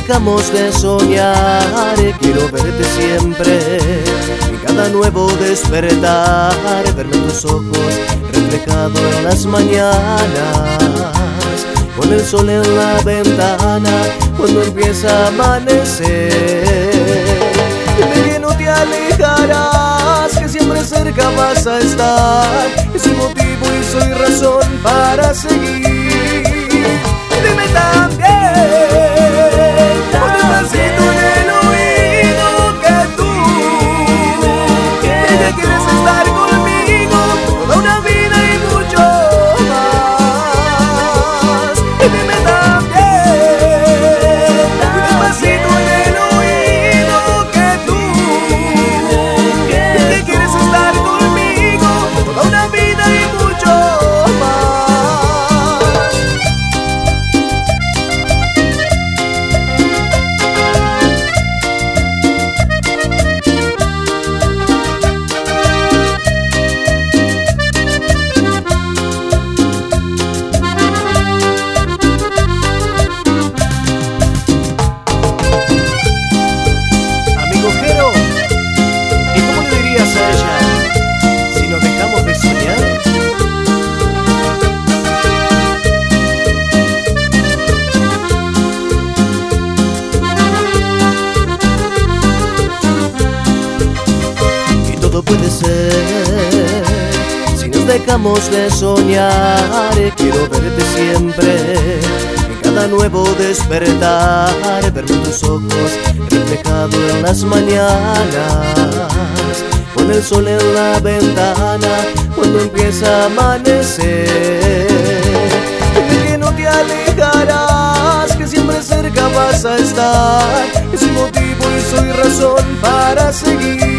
dejamos de soñar, quiero verte siempre. En cada nuevo despertar, verme en tus ojos reflejado en las mañanas. Con el sol en la ventana, cuando empieza a amanecer. Dime que no te alejarás, que siempre cerca vas a estar. Es un motivo y soy razón para seguir. Puede ser. Si nos dejamos de soñar, quiero verte siempre. En cada nuevo despertar, verme tus ojos reflejado en las mañanas. Con el sol en la ventana, cuando empieza a amanecer. que no te alejarás, que siempre cerca vas a estar. Es un motivo y soy razón para seguir.